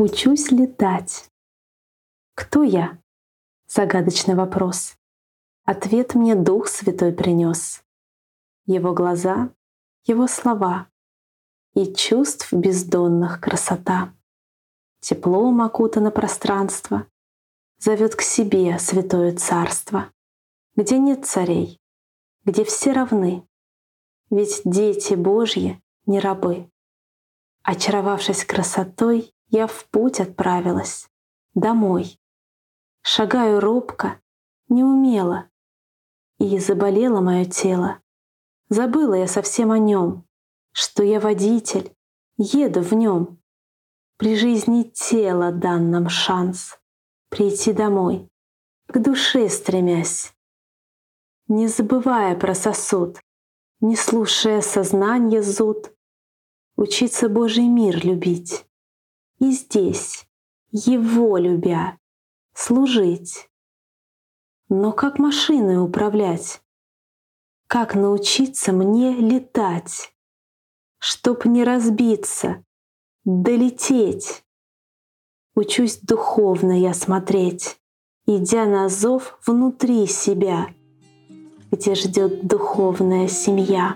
Учусь летать. Кто я? Загадочный вопрос. Ответ мне Дух Святой принес. Его глаза, его слова и чувств бездонных красота. Теплом окутано пространство, зовет к себе святое царство, где нет царей, где все равны, ведь дети Божьи не рабы. Очаровавшись красотой, я в путь отправилась, домой. Шагаю робко, неумело, и заболело мое тело. Забыла я совсем о нем, что я водитель, еду в нем. При жизни тела дан нам шанс прийти домой, к душе стремясь. Не забывая про сосуд, не слушая сознание зуд, учиться Божий мир любить и здесь, Его любя, служить. Но как машиной управлять? Как научиться мне летать? Чтоб не разбиться, долететь. Учусь духовно я смотреть, идя на зов внутри себя, где ждет духовная семья.